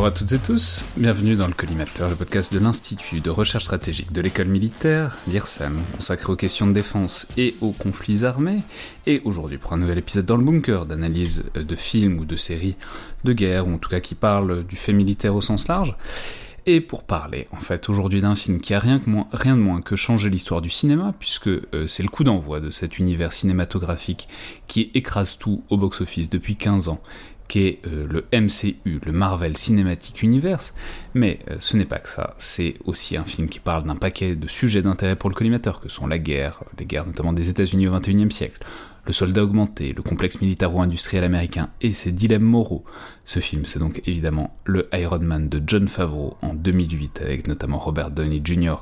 Bonjour à toutes et tous, bienvenue dans le Collimateur, le podcast de l'Institut de recherche stratégique de l'école militaire, l'IRSEM, consacré aux questions de défense et aux conflits armés. Et aujourd'hui pour un nouvel épisode dans le bunker d'analyse de films ou de séries de guerre, ou en tout cas qui parlent du fait militaire au sens large. Et pour parler, en fait, aujourd'hui d'un film qui a rien, de moins que changé l'histoire du cinéma, puisque euh, c'est le coup d'envoi de cet univers cinématographique qui écrase tout au box-office depuis 15 ans, qui est euh, le MCU, le Marvel Cinematic Universe, mais euh, ce n'est pas que ça, c'est aussi un film qui parle d'un paquet de sujets d'intérêt pour le collimateur, que sont la guerre, les guerres notamment des États-Unis au XXIe siècle, le soldat augmenté, le complexe militaro-industriel américain et ses dilemmes moraux. Ce film, c'est donc évidemment le Iron Man de John Favreau en 2008, avec notamment Robert Downey Jr.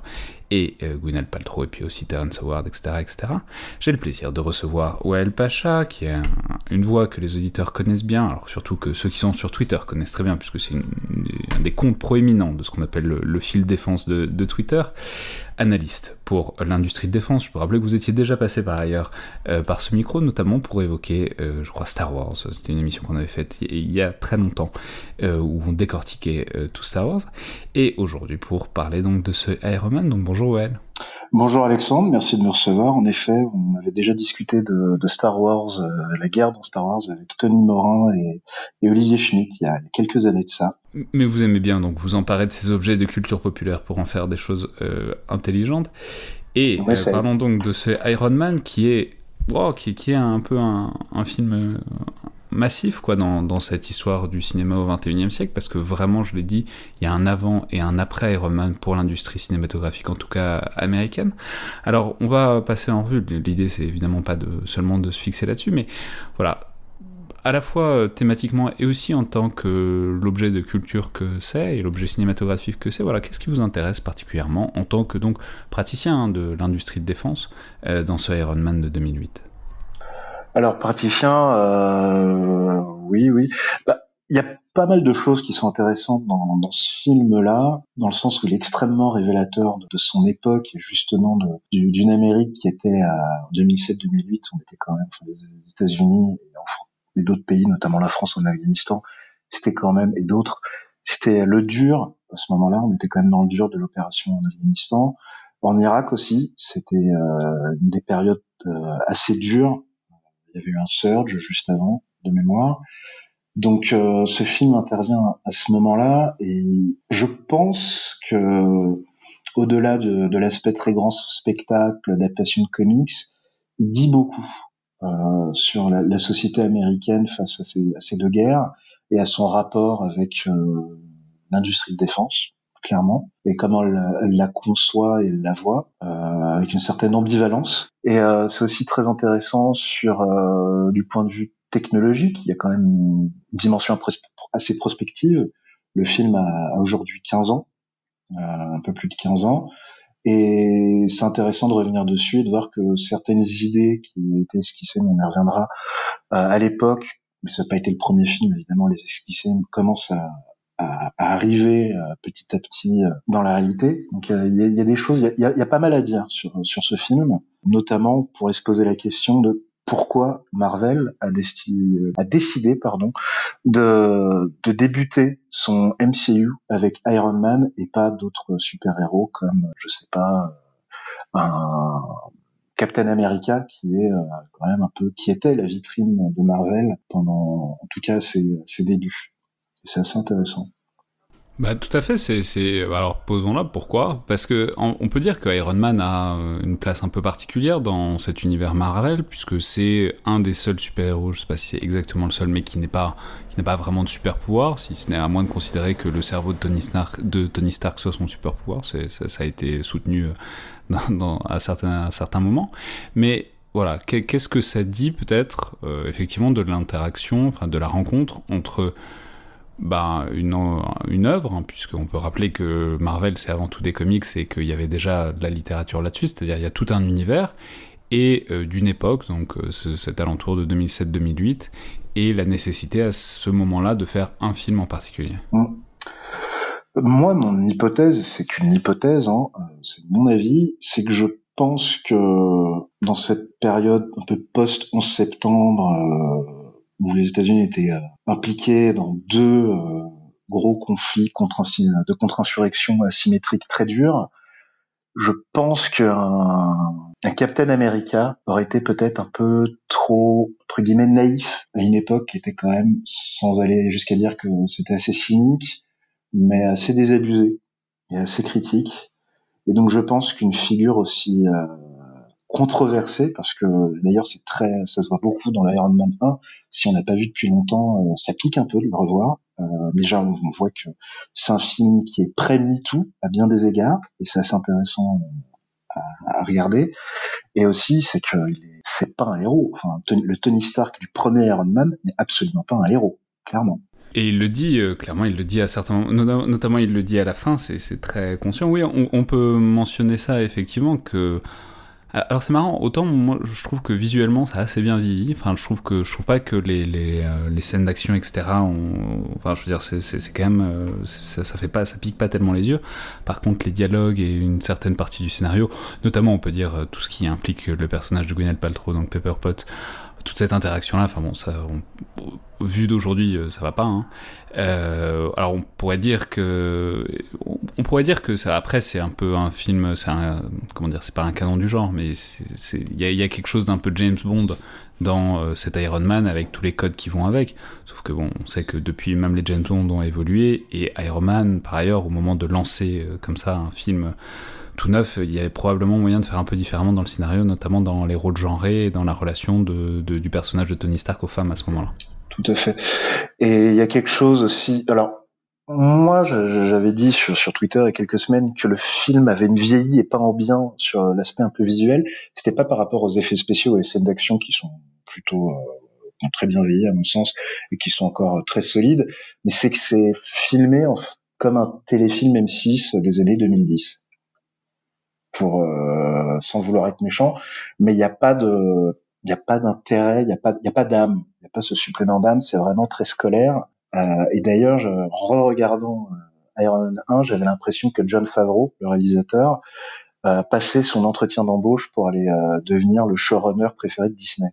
et euh, Gwyneth Paltrow, et puis aussi Terrence Howard, etc. etc. J'ai le plaisir de recevoir Wael Pacha, qui est une voix que les auditeurs connaissent bien, alors surtout que ceux qui sont sur Twitter connaissent très bien, puisque c'est un des comptes proéminents de ce qu'on appelle le, fil défense de, de Twitter analyste pour l'industrie de défense. Je peux rappeler que vous étiez déjà passé par ailleurs euh, par ce micro, notamment pour évoquer, euh, je crois, Star Wars. C'était une émission qu'on avait faite il y a très longtemps, euh, où on décortiquait tout Star Wars. Et aujourd'hui pour parler donc de ce Iron Man. Donc bonjour Well. Bonjour Alexandre, merci de me recevoir. En effet, on avait déjà discuté de, Star Wars, euh, la guerre dans Star Wars avec Tony Morin et, Olivier Schmitt il y a quelques années de ça. Mais vous aimez bien donc vous emparer de ces objets de culture populaire pour en faire des choses euh, intelligentes. Et euh, parlons donc de ce Iron Man qui est, qui, qui, est un peu un, un film massif quoi dans, dans, cette histoire du cinéma au 21e siècle parce que vraiment je l'ai dit il y a un avant et un après Iron Man pour l'industrie cinématographique en tout cas américaine. Alors on va passer en revue l'idée c'est évidemment pas de seulement de se fixer là-dessus mais voilà à la fois euh, thématiquement et aussi en tant que l'objet de culture que c'est et l'objet cinématographique que c'est, voilà, qu'est-ce qui vous intéresse particulièrement en tant que donc praticien hein, de l'industrie de défense euh, dans ce Iron Man de 2008 alors, praticien, euh, oui, oui. Bah, il y a pas mal de choses qui sont intéressantes dans, dans ce film-là, dans le sens où il est extrêmement révélateur de, son époque et justement d'une Amérique qui était en 2007-2008, on était quand même, enfin, les États-Unis et, d'autres pays, notamment la France en Afghanistan, c'était quand même, et d'autres, c'était le dur, à ce moment-là, on était quand même dans le dur de l'opération en Afghanistan. En Irak aussi, c'était euh, une des périodes euh, assez dures y avait eu un surge juste avant, de mémoire. Donc euh, ce film intervient à ce moment-là et je pense que au-delà de, l'aspect très grand spectacle, adaptation de comics, il dit beaucoup euh, sur la, société américaine face à ces, à ces, deux guerres et à son rapport avec euh, l'industrie de défense clairement, et comment elle, la conçoit et la voit, euh, avec une certaine ambivalence. Et euh, c'est aussi très intéressant sur euh, du point de vue technologique, il y a quand même une dimension assez prospective. Le film a, aujourd'hui 15 ans, un peu plus de 15 ans, et c'est intéressant de revenir dessus et de voir que certaines idées qui étaient esquissées, on y reviendra, à l'époque, mais ça n'a pas été le premier film, évidemment, les esquissés commencent à, à, arriver euh, petit à petit euh, dans la réalité. Donc il y, y, a des choses, il y a, y a, pas mal à dire sur sur ce film, notamment pour se poser la question de pourquoi Marvel a, a décidé pardon, de, de débuter son MCU avec Iron Man et pas d'autres super-héros comme, je sais pas, un Captain America qui est quand même un peu, qui était la vitrine de Marvel pendant, en tout cas, ses, ses débuts c'est assez intéressant. Bah, tout à fait, c'est, alors posons-la, pourquoi? Parce que on peut dire que Iron Man a euh, une place un peu particulière dans cet univers Marvel, puisque c'est un des seuls super-héros, je sais pas si c'est exactement le seul, mais qui n'est pas, qui n'a pas vraiment de super-pouvoir, si ce n'est à moins de considérer que le cerveau de Tony Stark, de Tony Stark soit son super-pouvoir, ça, ça, a été soutenu euh, dans, dans, à, certains, à certains moments. Mais voilà, qu'est-ce que ça dit peut-être, euh, effectivement, de l'interaction, enfin de la rencontre entre bah, une, une œuvre, hein, puisqu'on peut rappeler que Marvel c'est avant tout des comics et qu'il y avait déjà de la littérature là-dessus, c'est-à-dire il y a tout un univers, et euh, d'une époque, donc euh, cet alentour de 2007-2008, et la nécessité à ce moment-là de faire un film en particulier. Mmh. Moi, mon hypothèse, c'est qu'une hypothèse, hein, euh, c'est mon avis, c'est que je pense que dans cette période un peu post-11 septembre, où les États-Unis étaient euh, impliqués dans deux euh, gros conflit contre de contre-insurrection asymétrique très dur, je pense qu'un un Captain America aurait été peut-être un peu trop, entre guillemets, naïf à une époque qui était quand même, sans aller jusqu'à dire que c'était assez cynique, mais assez désabusé et assez critique. Et donc je pense qu'une figure aussi euh, controversée, parce que d'ailleurs c'est très, ça se voit beaucoup dans l'Iron Man 1. Si on n'a pas vu depuis longtemps, euh, ça pique un peu de le revoir. Euh, déjà, on, voit que c'est un film qui est pré-MeToo à bien des égards, et c'est assez intéressant à, à, regarder. Et aussi, c'est que c'est pas un héros. Enfin, le Tony Stark du premier Iron Man n'est absolument pas un héros, clairement. Et il le dit, euh, clairement, il le dit à certains notamment il le dit à la fin, c'est très conscient. Oui, on, on, peut mentionner ça effectivement que alors c'est marrant, autant moi je trouve que visuellement ça a assez bien vieilli. Enfin, je trouve que je trouve pas que les les, euh, les scènes d'action etc. enfin, je veux dire c'est c'est quand même euh, ça, ça, fait pas ça pique pas tellement les yeux. Par contre, les dialogues et une certaine partie du scénario, notamment on peut dire euh, tout ce qui implique le personnage de Gwyneth Paltrow donc Pepper Pot toute cette interaction là enfin bon ça vu d'aujourd'hui euh, ça va pas hein. euh, alors on pourrait dire que on, pourrait dire que ça après c'est un peu un film c'est comment dire c'est pas un canon du genre mais il y a, quelque chose d'un peu James Bond dans euh, cet Iron Man avec tous les codes qui vont avec sauf que bon on sait que depuis même les James Bond ont évolué et Iron Man par ailleurs au moment de lancer comme ça un film tout neuf, il y avait probablement moyen de faire un peu différemment dans le scénario, notamment dans les rôles genrés et dans la relation de, du personnage de Tony Stark aux femmes à ce moment-là. Tout à fait. Et il y a quelque chose aussi. Alors, moi, j'avais dit sur, Twitter il y a quelques semaines que le film avait une vieillie et pas en bien sur l'aspect un peu visuel. C'était pas par rapport aux effets spéciaux et scènes d'action qui sont plutôt euh, très bien vieillis à mon sens et qui sont encore très solides, mais c'est que c'est filmé comme un téléfilm M6 des années 2010 pour euh, sans vouloir être méchant, mais il n'y a pas d'intérêt, il n'y a pas d'âme, il n'y a pas ce supplément d'âme, c'est vraiment très scolaire. Euh, et d'ailleurs, re-regardant euh, Iron Man 1, j'avais l'impression que John Favreau, le réalisateur, passait son entretien d'embauche pour aller devenir le showrunner préféré de Disney.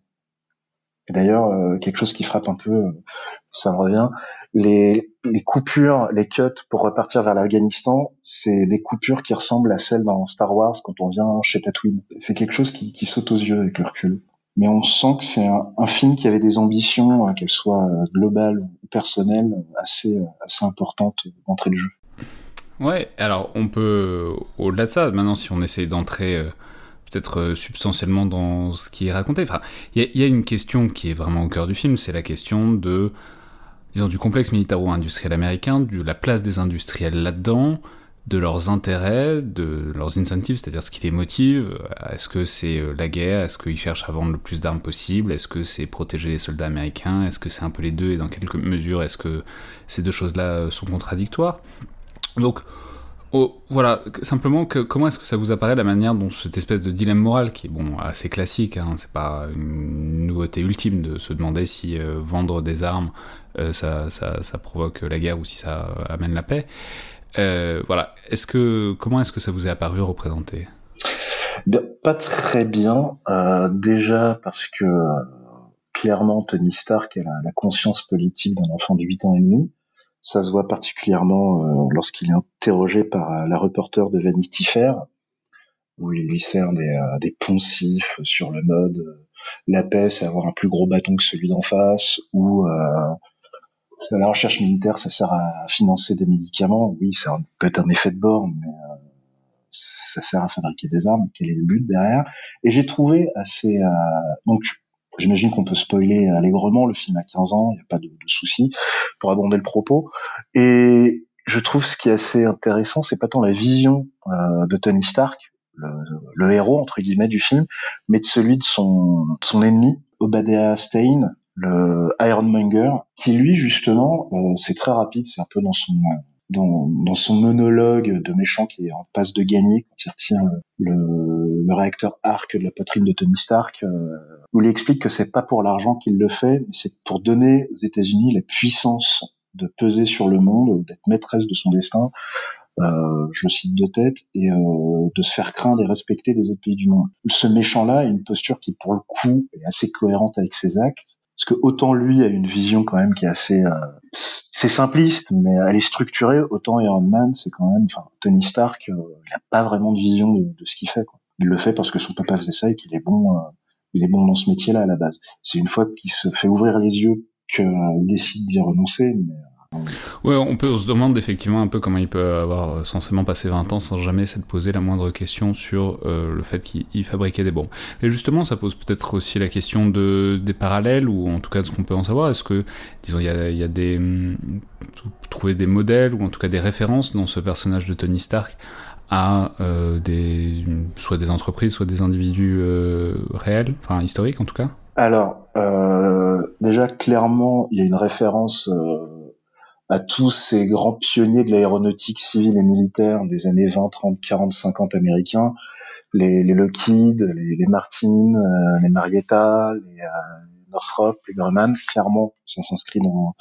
Et d'ailleurs, quelque chose qui frappe un peu, ça me revient, les, coupures, les cuts pour repartir vers l'Afghanistan, c'est des coupures qui ressemblent à celles dans Star Wars quand on vient chez Tatooine. C'est quelque chose qui, saute aux yeux avec le recul. Mais on sent que c'est un, film qui avait des ambitions, euh, qu'elles soient euh, globales ou personnelles, assez, assez importantes d'entrée de jeu. Ouais, alors on peut, au-delà de ça, maintenant si on essaie d'entrer euh, peut-être substantiellement dans ce qui est raconté, il y, y, a une question qui est vraiment au cœur du film, c'est la question de du complexe militaro-industriel américain, de la place des industriels là-dedans, de leurs intérêts, de leurs incentives, c'est-à-dire ce qui les motive. Est-ce que c'est euh, la guerre? Est-ce qu'ils cherchent à vendre le plus d'armes possible? Est-ce que c'est protéger les soldats américains? Est-ce que c'est un peu les deux? Et dans quelques mesures, est-ce que ces deux choses-là euh, sont contradictoires? Donc, voilà, simplement, comment est-ce que ça vous apparaît la manière dont cette espèce de dilemme moral, qui est bon, assez classique, hein, c'est pas une nouveauté ultime de se demander si euh, vendre des armes euh, ça, ça, provoque la guerre ou si ça amène la paix. Euh, voilà. Est-ce que comment est-ce que ça vous est apparu représenté Pas très bien. Euh, déjà parce que clairement Tony Stark a la, la conscience politique d'un enfant de 8 ans et demi. Ça se voit particulièrement euh, lorsqu'il est interrogé par la reporter de Vanity Fair, où il lui sert des, des poncifs sur le mode la paix, c'est avoir un plus gros bâton que celui d'en face, ou la recherche militaire, ça sert à financer des médicaments. Oui, ça peut être un effet de bord, mais euh, ça sert à fabriquer des armes. Quel est le but derrière? Et j'ai trouvé assez... Euh, donc, j'imagine qu'on peut spoiler allègrement. Le film a 15 ans, il n'y a pas de, de souci pour abonder le propos. Et je trouve ce qui est assez intéressant, c'est pas tant la vision euh, de Tony Stark, le, le, héros entre guillemets du film, mais de celui de son, son ennemi, Obadiah Stane, le Ironmonger, qui lui justement, euh, c'est très rapide, c'est un peu dans son dans, dans, son monologue de méchant qui est en passe de gagner quand il retient le, le réacteur arc de la poitrine de Tony Stark, euh, où il explique que c'est pas pour l'argent qu'il le fait, mais c'est pour donner aux États-Unis la puissance de peser sur le monde, d'être maîtresse de son destin, euh, je cite de tête, et euh, de se faire craindre et respecter des autres pays du monde. Ce méchant-là a une posture qui, pour le coup, est assez cohérente avec ses actes, parce que autant lui a une vision quand même qui est assez, euh, c'est simpliste, mais elle est structurée. Autant Iron Man, c'est quand même, enfin Tony Stark, euh, il a pas vraiment de vision de, de ce qu'il fait. Quoi. Il le fait parce que son papa faisait ça et qu'il est bon, euh, il est bon dans ce métier-là à la base. C'est une fois qu'il se fait ouvrir les yeux qu'il décide d'y renoncer. Mais, Ouais, on se demande effectivement un peu comment il peut avoir censément passé 20 ans sans jamais s'être posé la moindre question sur euh, le fait qu'il fabriquait des bombes. Et justement, ça pose peut-être aussi la question de, des parallèles, ou en tout cas de ce qu'on peut en savoir. Est-ce que, disons, il y a, y a des... Hum, trouver des modèles, ou en tout cas des références dans ce personnage de Tony Stark à euh, des, soit des entreprises, soit des individus euh, réels, enfin historiques en tout cas. Alors, euh, déjà clairement, il y a une référence euh, à tous ces grands pionniers de l'aéronautique civile et militaire des années 20, 30, 40, 50 américains, les, les Lockheed, les, les Martin, euh, les Marietta, les euh, Northrop, les Grumman, clairement, ça s'inscrit dans,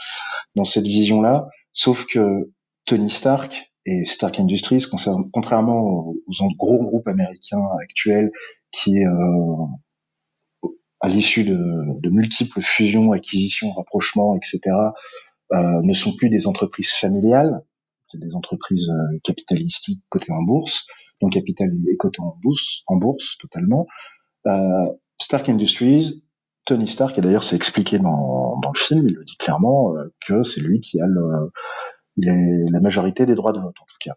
dans cette vision-là, sauf que Tony Stark et Stark Industries, contrairement aux, gros groupes américains actuels qui, euh, à l'issue de, multiples fusions, acquisitions, rapprochements, etc., euh, ne sont plus des entreprises familiales, c'est des entreprises euh, capitalistiques cotées en bourse, donc capital est coté en bourse, en bourse totalement. Euh, Stark Industries, Tony Stark, et d'ailleurs c'est expliqué dans, dans le film, il le dit clairement euh, que c'est lui qui a le, les, la majorité des droits de vote en tout cas.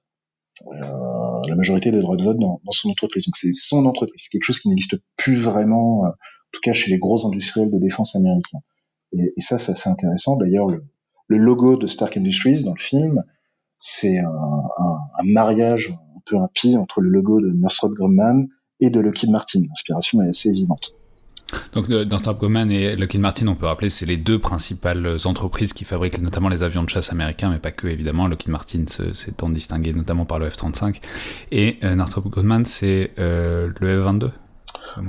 Euh, la majorité des droits de vote dans, dans son entreprise. Donc c'est son entreprise, c'est quelque chose qui n'existe plus vraiment, en tout cas chez les gros industriels de défense américains. Et, et ça, c'est assez intéressant. D'ailleurs, le, le logo de Stark Industries dans le film, c'est un, un, un, mariage un peu impie entre le logo de Northrop Grumman et de Lockheed Martin. L'inspiration est assez évidente. Donc Northrop Grumman et Lockheed Martin, on peut rappeler, c'est les deux principales entreprises qui fabriquent notamment les avions de chasse américains, mais pas que évidemment. Lockheed Martin s'étant distingué notamment par le F-35. Et euh, Northrop Grumman, c'est euh, le F-22?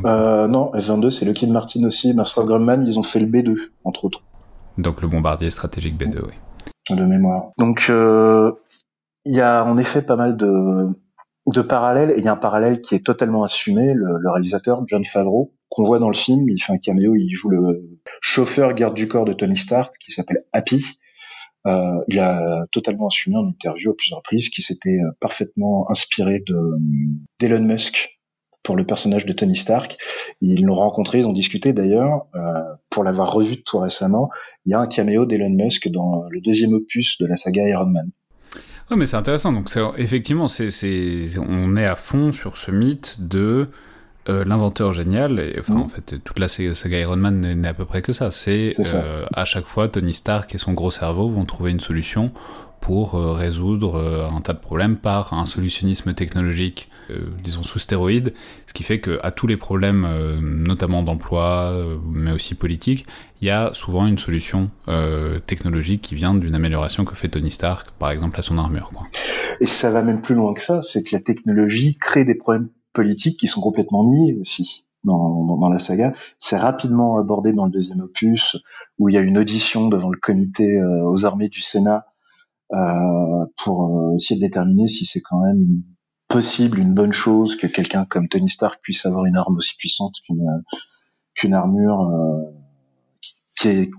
Euh, Non, F-22, c'est Lockheed Martin aussi. Northrop Grumman, ils ont fait le B-2, entre autres. Donc le bombardier stratégique B2, oui. De mémoire. Donc euh, il y a en effet pas mal de, de parallèles, et il y a un parallèle qui est totalement assumé, le, le réalisateur John Favreau, qu'on voit dans le film, il fait un caméo, il joue le chauffeur garde du corps de Tony Stark, qui s'appelle Happy. Euh, il a totalement assumé en interview à plusieurs reprises qu'il s'était parfaitement inspiré de d'Elon Musk pour le personnage de Tony Stark. Ils l'ont rencontré, ils ont discuté d'ailleurs, euh, pour l'avoir revu tout récemment, il y a un caméo d'Elon Musk dans le deuxième opus de la saga Iron Man. Oui, mais c'est intéressant. Donc, effectivement, on est à fond sur ce mythe de euh, l'inventeur génial. Et, enfin, mmh. en fait, toute la saga Iron Man n'est à peu près que ça. C'est, euh, à chaque fois, Tony Stark et son gros cerveau vont trouver une solution pour euh, résoudre euh, un tas de problèmes par un solutionnisme technologique, euh, disons sous stéroïdes, ce qui fait que à tous les problèmes, notamment d'emploi, mais aussi politiques, il y a souvent une solution technologique qui vient d'une amélioration que fait Tony Stark, par exemple à son armure. Quoi. Et ça va même plus loin que ça, c'est que la technologie crée des problèmes politiques qui sont complètement niés aussi. Dans, la saga. C'est rapidement abordé dans le deuxième opus, où il y a une audition devant le comité euh, aux armées du Sénat euh, pour euh, essayer de déterminer si c'est quand même possible, une bonne chose que quelqu'un comme Tony Stark puisse avoir une arme aussi puissante qu'une armure qui est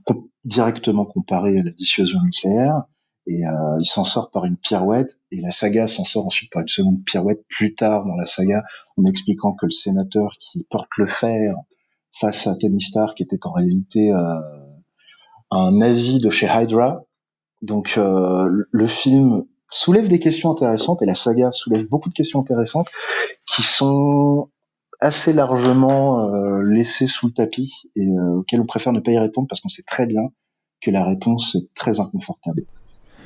directement comparée à la dissuasion nucléaire. Et euh, il s'en sort par une pirouette, et la saga s'en sort ensuite par une seconde pirouette plus tard dans la saga, en expliquant que le sénateur qui porte le fer face à Tony Stark était en réalité euh, un nazi de chez Hydra, donc euh, le film soulève des questions intéressantes et la saga soulève beaucoup de questions intéressantes qui sont assez largement euh, laissées sous le tapis et euh, auxquelles on préfère ne pas y répondre parce qu'on sait très bien que la réponse est très inconfortable.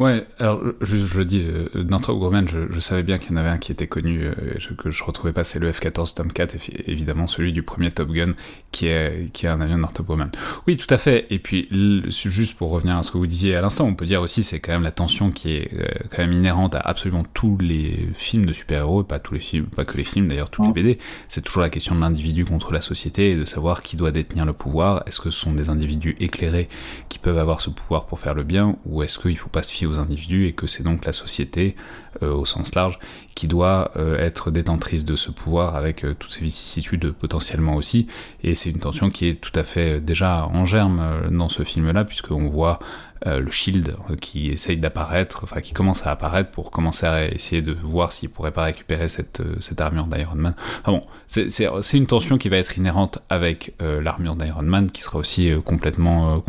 Ouais, alors juste je dis, euh, Northrop Grumman, je, je, savais bien qu'il y en avait un qui était connu, euh, je, que je retrouvais pas, c'est le F-14 Tomcat, évidemment celui du premier Top Gun, qui est, qui est un avion de Northrop Grumman. Oui, tout à fait, et puis juste pour revenir à ce que vous disiez à l'instant, on peut dire aussi c'est quand même la tension qui est euh, quand même inhérente à absolument tous les films de super-héros, pas tous les films, pas que les films d'ailleurs, tous les BD, c'est toujours la question de l'individu contre la société et de savoir qui doit détenir le pouvoir, est-ce que ce sont des individus éclairés qui peuvent avoir ce pouvoir pour faire le bien, ou est-ce qu'il faut pas se fier individus et que c'est donc la société au sens large qui doit être détentrice de ce pouvoir avec toutes ces vicissitudes potentiellement aussi. Et c'est une tension qui est tout à fait déjà en germe dans ce film-là puisqu'on voit euh, le Shield euh, qui essaye d'apparaître, enfin qui commence à apparaître pour commencer à essayer de voir s'il pourrait pas récupérer cette, euh, cette armure d'Iron Man. Enfin bon, c'est une tension qui va être inhérente avec l'armure d'Iron Man, qui sera aussi complètement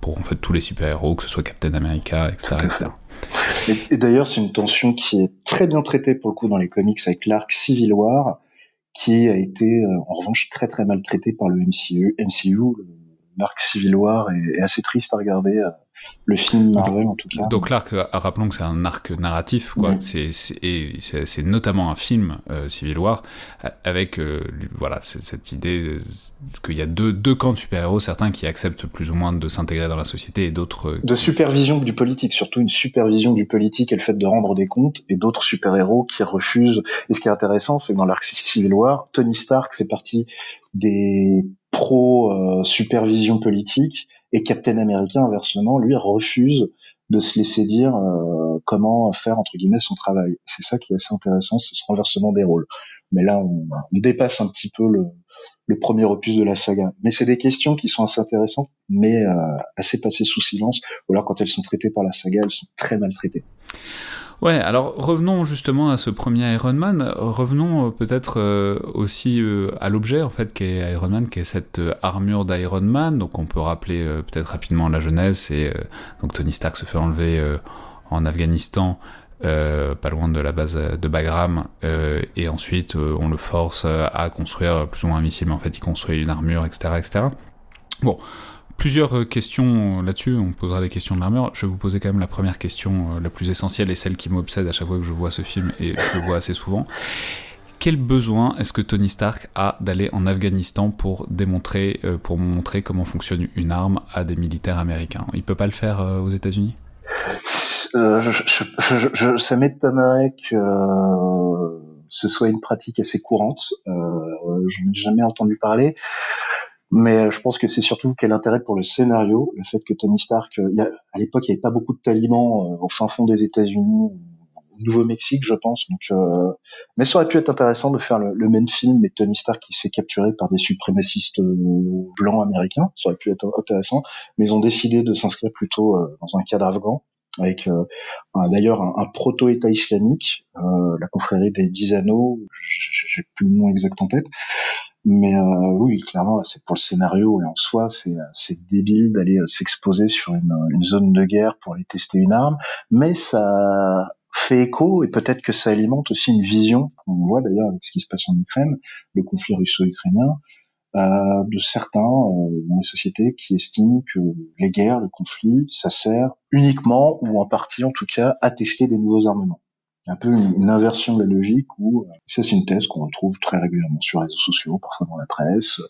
pour en fait tous les super-héros, que ce soit Captain America, etc. etc. Et, d'ailleurs, c'est une tension qui est très bien traitée pour le coup dans les comics avec l'arc Civil War, qui a été en revanche très très mal traité par le MCU, MCU l'arc Civil War est, assez triste à regarder le film Marvel en tout cas. Donc l'arc, euh, rappelons que c'est un arc narratif, quoi. C'est c'est notamment un film euh, Civil War avec euh, voilà cette idée qu'il y a deux, deux camps de super-héros, certains qui acceptent plus ou moins de s'intégrer dans la société et d'autres. De supervision du politique, surtout une supervision du politique et le fait de rendre des comptes, et d'autres super-héros qui refusent. Et ce qui est intéressant, c'est que dans l'arc Civil War, Tony Stark fait partie des pro supervision politique et Captain America, inversement, lui, refuse de se laisser dire euh, comment faire, entre guillemets, son travail. C'est ça qui est assez intéressant, c'est ce renversement des rôles. Mais là, on, dépasse un petit peu le, le, premier opus de la saga. Mais c'est des questions qui sont assez intéressantes, mais euh, assez passées sous silence. Ou alors, quand elles sont traitées par la saga, elles sont très mal traitées. Ouais, alors revenons justement à ce premier Iron Man. Revenons euh, peut-être euh, aussi euh, à l'objet en fait qu'est Iron Man, qui est cette armure d'Iron Man. Donc on peut rappeler peut-être rapidement la jeunesse. Et donc Tony Stark se fait enlever en Afghanistan. pas loin de la base de Bagram, et ensuite on le force à construire plus ou moins un missile, mais en fait il construit une armure, etc. etc. Bon, plusieurs euh, questions là-dessus, on posera des questions de l'armure. Je vais vous poser quand même la première question, euh, la plus essentielle et celle qui m'obsède à chaque fois que je vois ce film, et je le vois assez souvent. Quel besoin est-ce que Tony Stark a d'aller en Afghanistan pour démontrer, euh, pour montrer comment fonctionne une arme à des militaires américains? Il peut pas le faire aux États-Unis? Ça m'étonnerait que ce soit une pratique assez courante. je n'ai jamais entendu parler. Mais euh, je pense que c'est surtout quel intérêt pour le scénario, le fait que Tony Stark, euh, à l'époque, il n'y avait pas beaucoup de talibans euh, au fin fond des États-Unis, au Nouveau-Mexique, je pense. Donc, mais ça aurait pu être intéressant de faire le, même film, mais Tony Stark qui se fait capturer par des suprémacistes blancs américains. Ça aurait pu être intéressant. Mais ils ont décidé de s'inscrire plutôt dans un cadre afghan avec d'ailleurs un, proto-État islamique, la confrérie des Dix Anneaux, j'ai plus le nom exact en tête, mais euh, oui, clairement, c'est pour le scénario et en soi, c'est c'est débile d'aller euh, s'exposer sur une, zone de guerre pour aller tester une arme, mais ça fait écho et peut-être que ça alimente aussi une vision qu'on voit d'ailleurs avec ce qui se passe en Ukraine, le conflit russo-ukrainien, euh, de certains euh, dans les sociétés qui estiment que les guerres, les conflits, ça sert uniquement ou en partie en tout cas à tester des nouveaux armements un peu une, inversion de la logique où euh, ça c'est une thèse qu'on retrouve très régulièrement sur les réseaux sociaux, parfois dans la presse,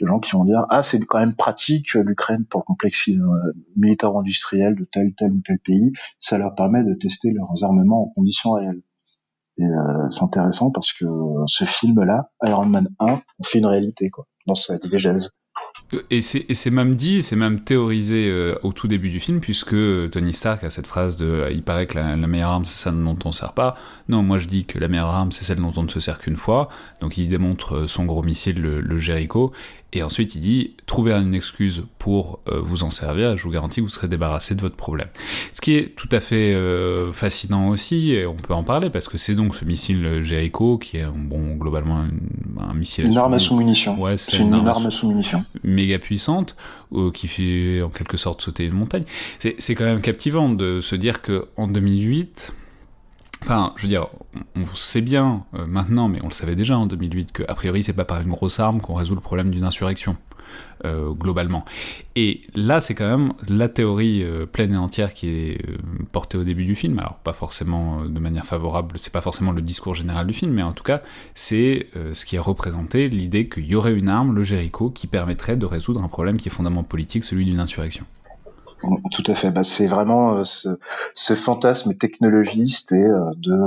de gens qui vont dire ah c'est quand même pratique l'Ukraine pour le complexe euh, militaire-industriel de tel tel ou tel pays, ça leur permet de tester leurs armements en conditions réelles. Et euh, c'est intéressant parce que ce film-là, Iron Man 1, on fait une réalité quoi dans sa diégèse. Et c'est même dit, c'est même théorisé euh, au tout début du film, puisque euh, Tony Stark a cette phrase de euh, il paraît que la, meilleure arme c'est celle dont on ne sert pas. Non, moi je dis que la meilleure arme c'est celle dont on ne se sert qu'une fois. Donc il démontre son gros missile, le, le Jericho, et ensuite, il dit trouvez une excuse pour euh, vous en servir, je vous garantis que vous serez débarrassé de votre problème. Ce qui est tout à fait euh, fascinant aussi, et on peut en parler, parce que c'est donc ce missile Jericho, qui est bon, globalement un, missile. Une arme à sous-munition. Ouais, c'est une, arme à sous-munition. Méga puissante, euh, qui fait en quelque sorte sauter une montagne. C'est quand même captivant de se dire que en 2008 Enfin, je veux dire, on, sait bien euh, maintenant, mais on le savait déjà en 2008, que a priori c'est pas par une grosse arme qu'on résout le problème d'une insurrection. Euh, globalement. Et là, c'est quand même la théorie euh, pleine et entière qui est portée au début du film. Alors, pas forcément de manière favorable, c'est pas forcément le discours général du film, mais en tout cas, c'est ce qui est représenté, l'idée qu'il y aurait une arme, le Jericho, qui permettrait de résoudre un problème qui est fondamentalement politique, celui d'une insurrection. Tout à fait. Bah, c'est vraiment euh, ce, fantasme technologiste et euh, de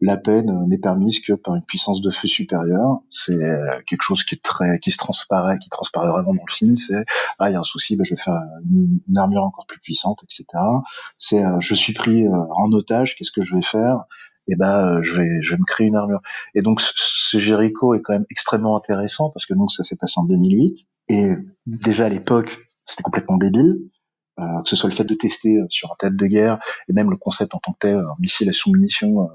la peine n'est permise que par une puissance de feu supérieure. C'est euh, quelque chose qui est très, qui se transparaît, qui transparaît vraiment dans le film. C'est ah il y a un souci, bah, je vais faire une, armure encore plus puissante, etc. C'est je suis pris en otage, qu'est-ce que je vais faire? Et eh ben je vais je vais me créer une armure. Et donc ce Jericho est quand même extrêmement intéressant parce que donc ça s'est passé en 2008 et déjà à l'époque c'était complètement débile. Euh, que ce soit le fait de tester euh, sur un tête de guerre et même le concept en tant que tel, un missile à sous-munition euh,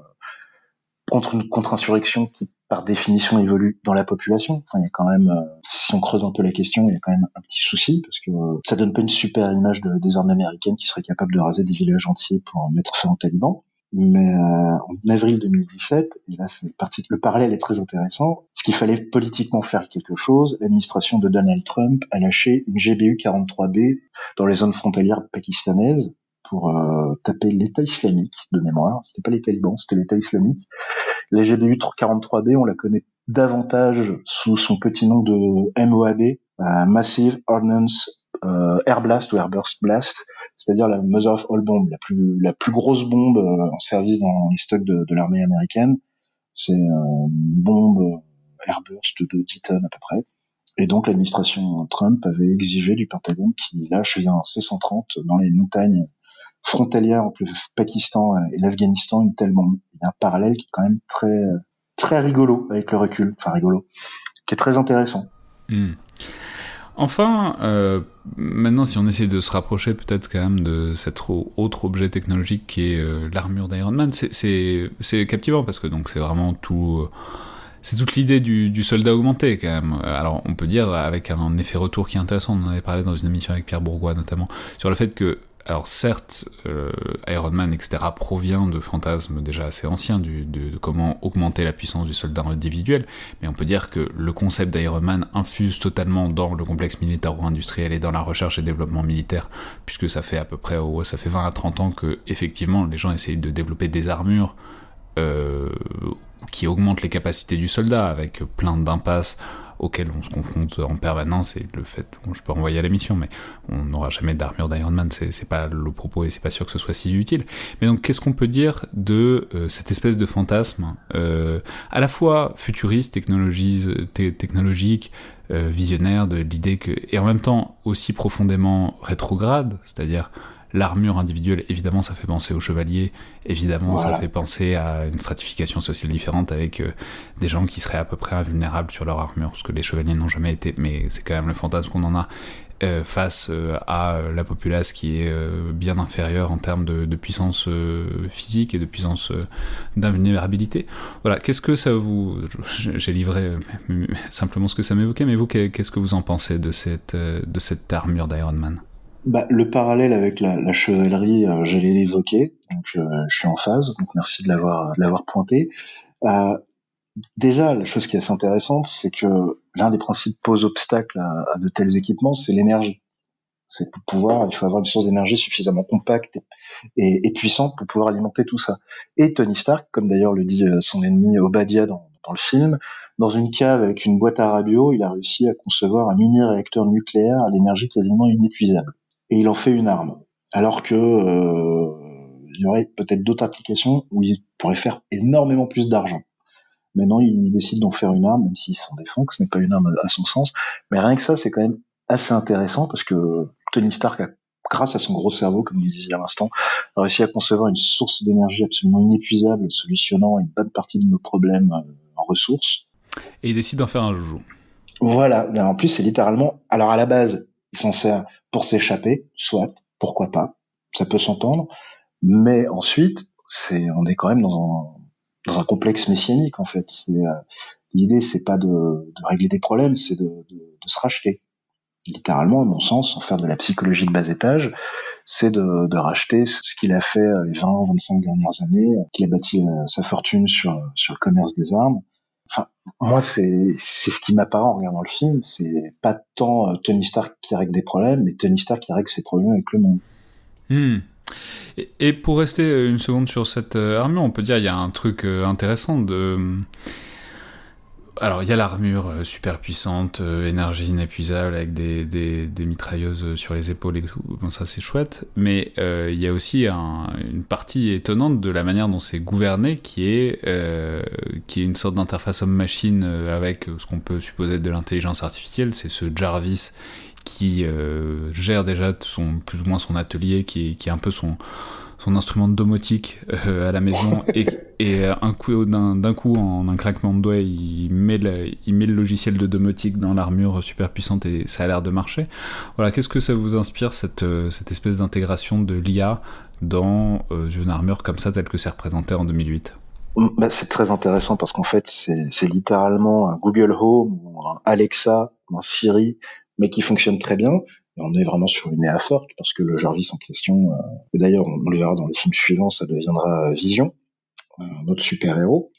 contre une contre-insurrection qui par définition évolue dans la population. Enfin, il y a quand même, si on creuse un peu la question, il y a quand même un petit souci parce que ça donne pas une super image de, des armes américaines qui seraient capables de raser des villages entiers pour mettre fin aux talibans. Mais euh, en avril 2017, et là c'est le parallèle est très intéressant, ce qu'il fallait politiquement faire quelque chose, l'administration de Donald Trump a lâché une GBU 43B dans les zones frontalières pakistanaises pour euh, taper l'État islamique de mémoire. C'était pas les talibans, c'était l'État islamique. La GBU 43B, on la connaît davantage sous son petit nom de MOAB, euh, Massive Ordnance euh, Air Blast ou Airburst Blast, c'est-à-dire la Mother of All Bombs, la plus grosse bombe euh, en service dans les stocks de, l'armée américaine. C'est une bombe Airburst de 10 tonnes à peu près. Et donc l'administration Trump avait exigé du Pentagone qu'il lâche un C-130 dans les montagnes frontalières entre le Pakistan et l'Afghanistan une telle bombe. Il y a un parallèle qui est quand même très très rigolo avec le recul, enfin rigolo, qui est très intéressant. Hmm. Enfin, euh, maintenant, si on essaie de se rapprocher peut-être quand même de cet autre objet technologique qui est euh, l'armure d'Iron Man, c'est captivant parce que donc c'est vraiment tout. Euh, c'est toute l'idée du, soldat augmenté quand même. Alors on peut dire avec un effet retour qui est intéressant, on en avait parlé dans une émission avec Pierre Bourgois notamment, sur le fait que alors certes, euh, Iron Man, etc., provient de fantasmes déjà assez anciens de, comment augmenter la puissance du soldat individuel, mais on peut dire que le concept d'Iron Man infuse totalement dans le complexe militaro-industriel et dans la recherche et développement militaire, puisque ça fait à peu près, oh, ça fait 20 à 30 ans que effectivement les gens essayent de développer des armures euh, qui augmentent les capacités du soldat, avec plein d'impasses auquel on se confronte en permanence et le fait, je peux renvoyer à la mission, mais on n'aura jamais d'armure d'Iron Man, c'est pas le propos et c'est pas sûr que ce soit si utile. Mais donc, qu'est-ce qu'on peut dire de euh, cette espèce de fantasme euh, à la fois futuriste, technologique, euh, visionnaire de l'idée que, et en même temps aussi profondément rétrograde, c'est-à-dire L'armure individuelle, évidemment, ça fait penser aux chevaliers, évidemment, ça fait penser à une stratification sociale différente avec euh, des gens qui seraient à peu près invulnérables sur leur armure, ce que les chevaliers n'ont jamais été, mais c'est quand même le fantasme qu'on en a. Euh, face euh, à la populace qui est bien inférieure en termes de, de puissance physique et de puissance d'invulnérabilité. Voilà, qu'est-ce que ça vous... J'ai livré simplement ce que ça m'évoquait, mais vous, qu'est-ce que vous en pensez de cette, de cette armure d'Iron Man? Bah, le parallèle avec la, la chevalerie, euh, j'allais l'évoquer, donc euh, je suis en phase, donc merci de l'avoir l'avoir pointé. Euh, déjà, la chose qui est assez intéressante, c'est que l'un des principaux obstacles à, à de tels équipements, c'est l'énergie. C'est pour pouvoir, il faut avoir une source d'énergie suffisamment compacte et, et, puissante pour pouvoir alimenter tout ça. Et Tony Stark, comme d'ailleurs le dit euh, son ennemi Obadiah dans, dans le film, dans une cave avec une boîte à radio, il a réussi à concevoir un mini réacteur nucléaire à l'énergie quasiment inépuisable et il en fait une arme. Alors que euh, il y aurait peut-être d'autres applications où il pourrait faire énormément plus d'argent. Maintenant, il décide d'en faire une arme, même s'il s'en défend, que ce n'est pas une arme à son sens. Mais rien que ça, c'est quand même assez intéressant parce que Tony Stark a, grâce à son gros cerveau, comme il disait à l'instant, réussi à concevoir une source d'énergie absolument inépuisable, solutionnant une bonne partie de nos problèmes euh, en ressources. Et il décide d'en faire un joujou. Voilà. En plus, c'est littéralement. Alors à la base, il s'en sert pour s'échapper, soit, pourquoi pas, ça peut s'entendre, mais ensuite, on est quand même dans un, complexe messianique en fait. C'est, euh, l'idée, c'est pas de, régler des problèmes, c'est de, se racheter. Littéralement, à mon sens, sans faire de la psychologie de bas étage, c'est de, racheter ce qu'il a fait euh, les 20, 25 dernières années, qu'il a bâti euh, sa fortune sur le commerce des armes, Enfin, moi, c'est ce qui m'apparaît en regardant le film. C'est pas tant euh, Tony Stark qui règle des problèmes, mais Tony Stark qui règle ses problèmes avec le monde. Hmm. Et, pour rester une seconde sur cette euh, armure, on peut dire il y a un truc euh, intéressant de alors il y a l'armure euh, super puissante, euh, énergie inépuisable avec des, mitrailleuses sur les épaules et tout, bon ça c'est chouette, mais euh, il y a aussi un, une partie étonnante de la manière dont c'est gouverné qui est, euh, qui est une sorte d'interface homme-machine avec ce qu'on peut supposer de l'intelligence artificielle, c'est ce Jarvis qui gère déjà son, plus ou moins son atelier, qui qui est un peu son son instrument de domotique euh, à la maison et, et un coup d'un coup en un claquement de doigts il met le, il met le logiciel de domotique dans l'armure super puissante et ça a l'air de marcher. Voilà, qu'est-ce que ça vous inspire cette euh, cette espèce d'intégration de l'IA dans euh, une armure comme ça telle que c'est représenté en 2008 mm, bah, c'est très intéressant parce qu'en fait c'est littéralement un Google Home ou un Alexa ou un Siri mais qui fonctionne très bien on est vraiment sur une forte parce que le Jarvis en question, euh, et d'ailleurs on, le verra dans les films suivants, ça deviendra Vision, un autre super-héros.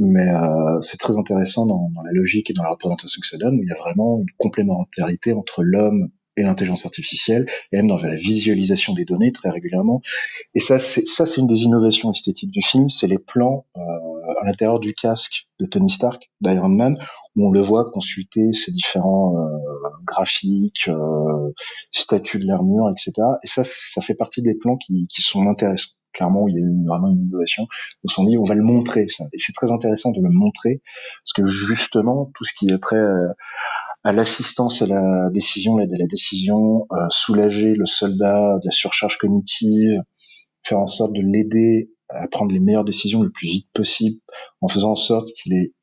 Mais euh, c'est très intéressant dans, dans, la logique et dans la représentation que ça donne, où il y a vraiment une complémentarité entre l'homme et l'intelligence artificielle, et même dans la visualisation des données très régulièrement. Et ça, c'est ça, c'est une des innovations esthétiques du film, c'est les plans euh, à l'intérieur du casque de Tony Stark, d'Iron Man, où on le voit consulter ses différents euh, graphiques, euh, statuts de l'armure, etc. Et ça, ça fait partie des plans qui, qui sont intéressants. Clairement, il y a eu vraiment une innovation. On s'en dit, on va le montrer, ça. Et c'est très intéressant de le montrer, parce que justement, tout ce qui est très euh, à l'assistance à la décision, l'aide à la décision, euh, soulager le soldat de la surcharge cognitive, faire en sorte de l'aider à prendre les meilleures décisions le plus vite possible, en faisant en sorte qu'il ait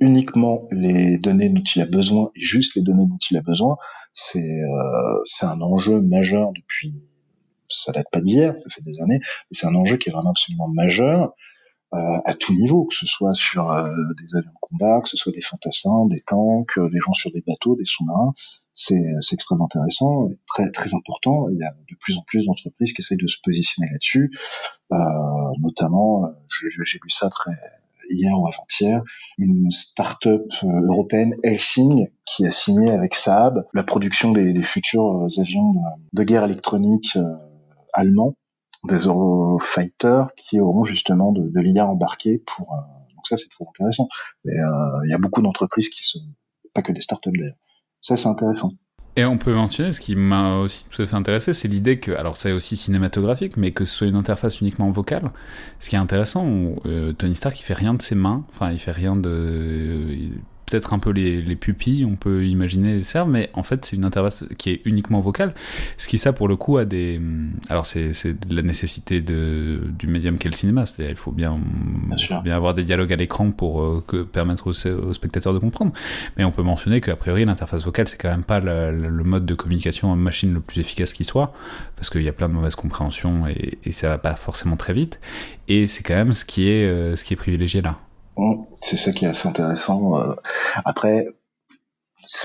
uniquement les données dont il a besoin et juste les données dont il a besoin, c'est euh, un enjeu majeur depuis ça date pas d'hier, ça fait des années, mais c'est un enjeu qui est vraiment absolument majeur à tout niveau, que ce soit sur euh, des avions de combat, que ce soit des fantassins, des tanks, euh, des gens sur des bateaux, des sous-marins. C'est, extrêmement intéressant, très très important. Il y a de plus en plus d'entreprises qui essayent de se positionner là-dessus, notamment, j'ai, lu ça très hier ou avant-hier, une start-up européenne, Helsing, qui a signé avec Saab la production des, des futurs avions de guerre électronique allemands des Eurofighters qui auront justement de, l'IA embarqué pour. Euh, donc ça, c'est très intéressant. Et euh, il y a beaucoup d'entreprises qui sont pas que des startups d'ailleurs. Ça, c'est intéressant. Et on peut mentionner, ce qui m'a aussi tout à fait intéressé, c'est l'idée que, alors c'est aussi cinématographique, mais que ce soit une interface uniquement vocale. Ce qui est intéressant, euh, Tony Stark, il fait rien de ses mains, enfin il fait rien de, peut-être un peu les, les, pupilles, on peut imaginer servent, mais en fait c'est une interface qui est uniquement vocale, ce qui ça pour le coup a des... Alors c'est la nécessité de, du médium qu'est le cinéma, c'est-à-dire il faut bien, bien, bien, avoir des dialogues à l'écran pour euh, que, permettre aux, aux, spectateurs de comprendre, mais on peut mentionner qu'a priori l'interface vocale c'est quand même pas le, le, mode de communication en machine le plus efficace qui soit, parce qu'il y a plein de mauvaises compréhensions et, et, ça va pas forcément très vite, et c'est quand même ce qui est, euh, ce qui est privilégié là. C'est ça qui est assez intéressant. Euh, après,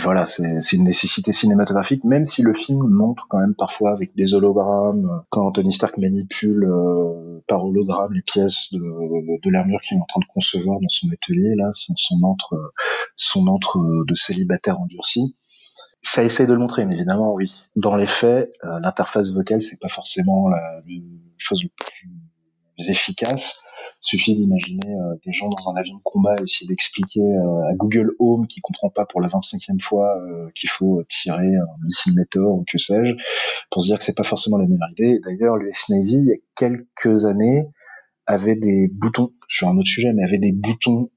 voilà, c'est une nécessité cinématographique, même si le film montre quand même parfois avec des hologrammes, quand Tony Stark manipule euh, par hologramme les pièces de, de l'armure qu'il est en train de concevoir dans son atelier, là, son, son entre, son entre de célibataire endurci. Ça essaie de le montrer, évidemment, oui. Dans les faits, euh, l'interface vocale, c'est pas forcément la chose la plus efficace suffit d'imaginer euh, des gens dans un avion de combat essayer d'expliquer euh, à Google Home qui comprend pas pour la 25e fois euh, qu'il faut tirer un missile Météor ou que sais-je, pour se dire que c'est pas forcément la meilleure idée. D'ailleurs, l'US Navy, il y a quelques années, avait des boutons, sur un autre sujet, mais avait des boutons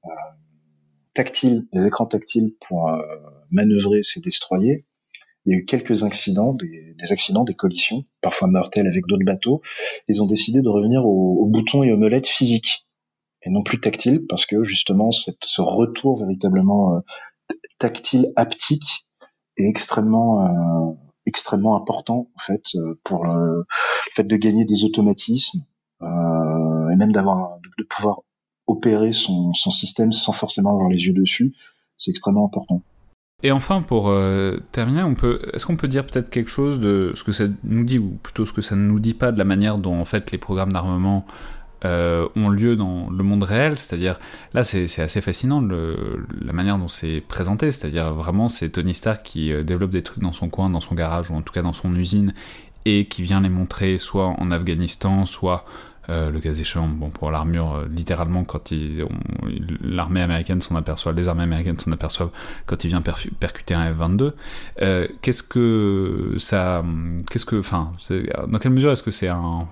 tactiles, des écrans tactiles pour manœuvrer ses destroyers il y a eu quelques accidents, des, accidents, des collisions, parfois mortelles avec d'autres bateaux. Ils ont décidé de revenir aux, boutons et aux molettes physiques et non plus tactiles parce que justement ce retour véritablement euh, tactile, haptique est extrêmement euh, important en fait euh, pour le, fait de gagner des automatismes et même d'avoir de, pouvoir opérer son système sans forcément avoir les yeux dessus, c'est extrêmement important. Et enfin, pour euh, terminer, on peut, est-ce qu'on peut dire peut-être quelque chose de ce que ça nous dit, ou plutôt ce que ça ne nous dit pas de la manière dont en fait les programmes d'armement euh, ont lieu dans le monde réel? C'est-à-dire, là, c'est assez fascinant la manière dont c'est présenté. C'est-à-dire, vraiment, c'est Tony Stark qui euh, développe des trucs dans son coin, dans son garage, ou en tout cas dans son usine, et qui vient les montrer soit en Afghanistan, soit euh, le cas échéant, bon, pour l'armure, euh, littéralement, quand l'armée américaine s'en aperçoit, les armées américaines s'en aperçoivent quand il vient percuter un F-22. Euh, qu'est-ce que ça, qu'est-ce que, enfin, dans quelle mesure est-ce que c'est un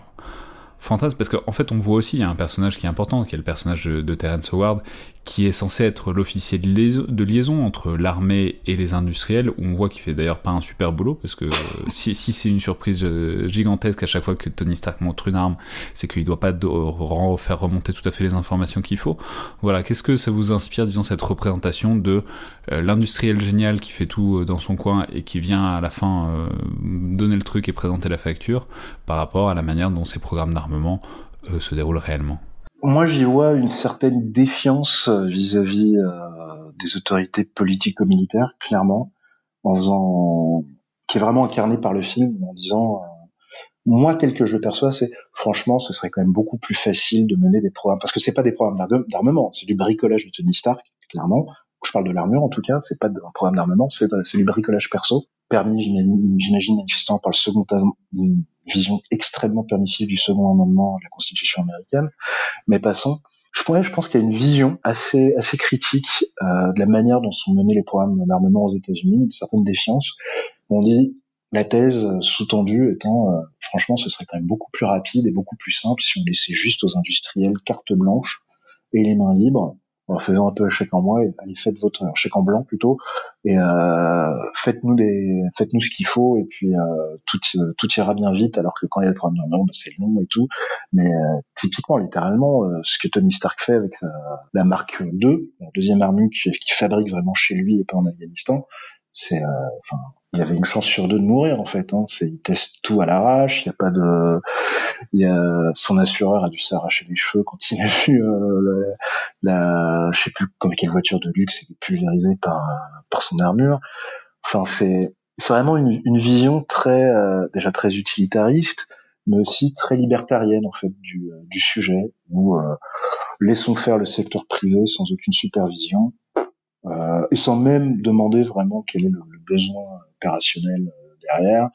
fantasme parce qu'en fait on voit aussi il y a un personnage qui est important qui est le personnage de, Terence Howard qui est censé être l'officier de, liaison, entre l'armée et les industriels où on voit qu'il fait d'ailleurs pas un super boulot parce que si, c'est une surprise euh, gigantesque à chaque fois que Tony Stark montre une arme c'est qu'il doit pas faire remonter tout à fait les informations qu'il faut. Voilà qu'est-ce que ça vous inspire disons cette représentation de euh, l'industriel génial qui fait tout euh, dans son coin et qui vient à la fin donner le truc et présenter la facture par rapport à la manière dont ces programmes d'armes euh, se déroule réellement Moi, j'y vois une certaine défiance euh, vis-à-vis euh, des autorités politico-militaires, clairement, en faisant qui est vraiment incarné par le film, en disant moi tel que je le perçois, c'est franchement, ce serait quand même beaucoup plus facile de mener des programmes parce que c'est pas des programmes d'armement, c'est du bricolage de Tony Stark, clairement. Je parle de l'armure en tout cas, c'est pas un programme d'armement, c'est du bricolage perso permis, j'imagine, manifestement par le second une vision extrêmement permissive du second amendement de la Constitution américaine. Mais passons. Je pourrais, je pense qu'il y a une vision assez assez critique euh, de la manière dont sont menés les programmes d'armement aux États-Unis, une certaine défiance. On dit la thèse sous-tendue étant, euh, franchement, ce serait quand même beaucoup plus rapide et beaucoup plus simple si on laissait juste aux industriels carte blanche et les mains libres en faisant un peu chèque en moi et faites votre chèque en blanc plutôt. Et euh, faites-nous des faites-nous ce qu'il faut et puis euh, tout tout ira bien vite alors que quand il y a le problème bah, c'est long et tout. Mais euh, typiquement littéralement ce que Tony Stark fait avec la marque 2 la deuxième armure qui fabrique vraiment chez lui et pas en Afghanistan c'est enfin il y avait une chance sur deux de mourir en fait. Hein. C'est, il teste tout à l'arrache. Il y a pas de, il y a son assureur a dû s'arracher les cheveux quand il a vu euh, la, je sais plus comme quelle voiture de luxe est pulvérisée par par son armure. Enfin c'est c'est vraiment une, une vision très euh, déjà très utilitariste, mais aussi très libertarienne en fait du du sujet où euh, laissons faire le secteur privé sans aucune supervision. Euh, et sans même demander vraiment quel est le, besoin opérationnel euh, derrière.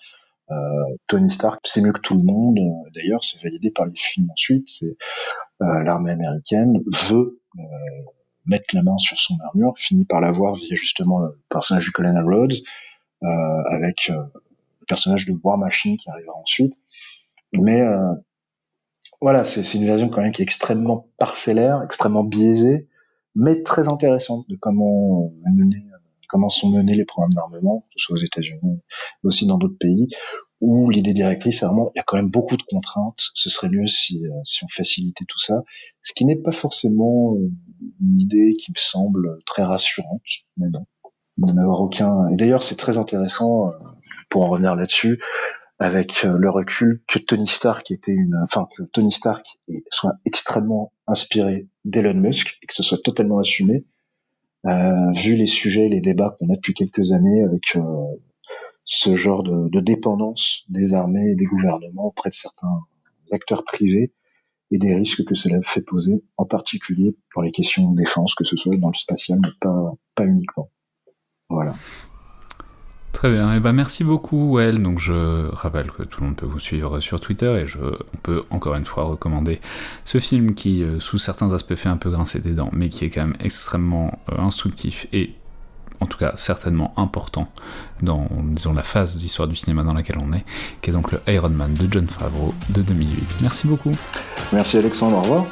Euh, Tony Stark, c'est mieux que tout le monde. D'ailleurs, c'est validé par les films ensuite. Euh, l'armée américaine veut mettre la main sur son armure, finit par l'avoir via justement le personnage de Colonel Rhodes, avec le personnage de War Machine qui arrivera ensuite. Mais voilà, c'est une version quand même qui est extrêmement parcellaire, extrêmement biaisée, mais très intéressante de comment mener comment sont menés les programmes d'armement, que ce soit aux États-Unis, mais aussi dans d'autres pays, où l'idée directrice, vraiment, il y a quand même beaucoup de contraintes. Ce serait mieux si, euh, si on facilitait tout ça, ce qui n'est pas forcément euh, une idée qui me semble très rassurante, mais non, n'en avoir aucun. Et d'ailleurs, c'est très intéressant, euh, pour en revenir là-dessus, avec le recul que Tony Stark était une, enfin que Tony Stark soit extrêmement inspiré d'Elon Musk et que ce soit totalement assumé euh, vu les sujets, les débats qu'on a depuis quelques années avec euh, ce genre de, de, dépendance des armées et des gouvernements auprès de certains acteurs privés et des risques que cela fait poser, en particulier pour les questions de défense, que ce soit dans le spatial, mais pas, pas uniquement. Voilà. Très bien, et eh ben merci beaucoup Well. Donc je rappelle que tout le monde peut vous suivre sur Twitter et je on peut encore une fois recommander ce film qui euh, sous certains aspects fait un peu grincer des dents, mais qui est quand même extrêmement euh, instructif et en tout cas certainement important dans disons la phase d'histoire du cinéma dans laquelle on est, qui est donc le Iron Man de John Favreau de 2008. Merci beaucoup. Merci Alexandre, au revoir.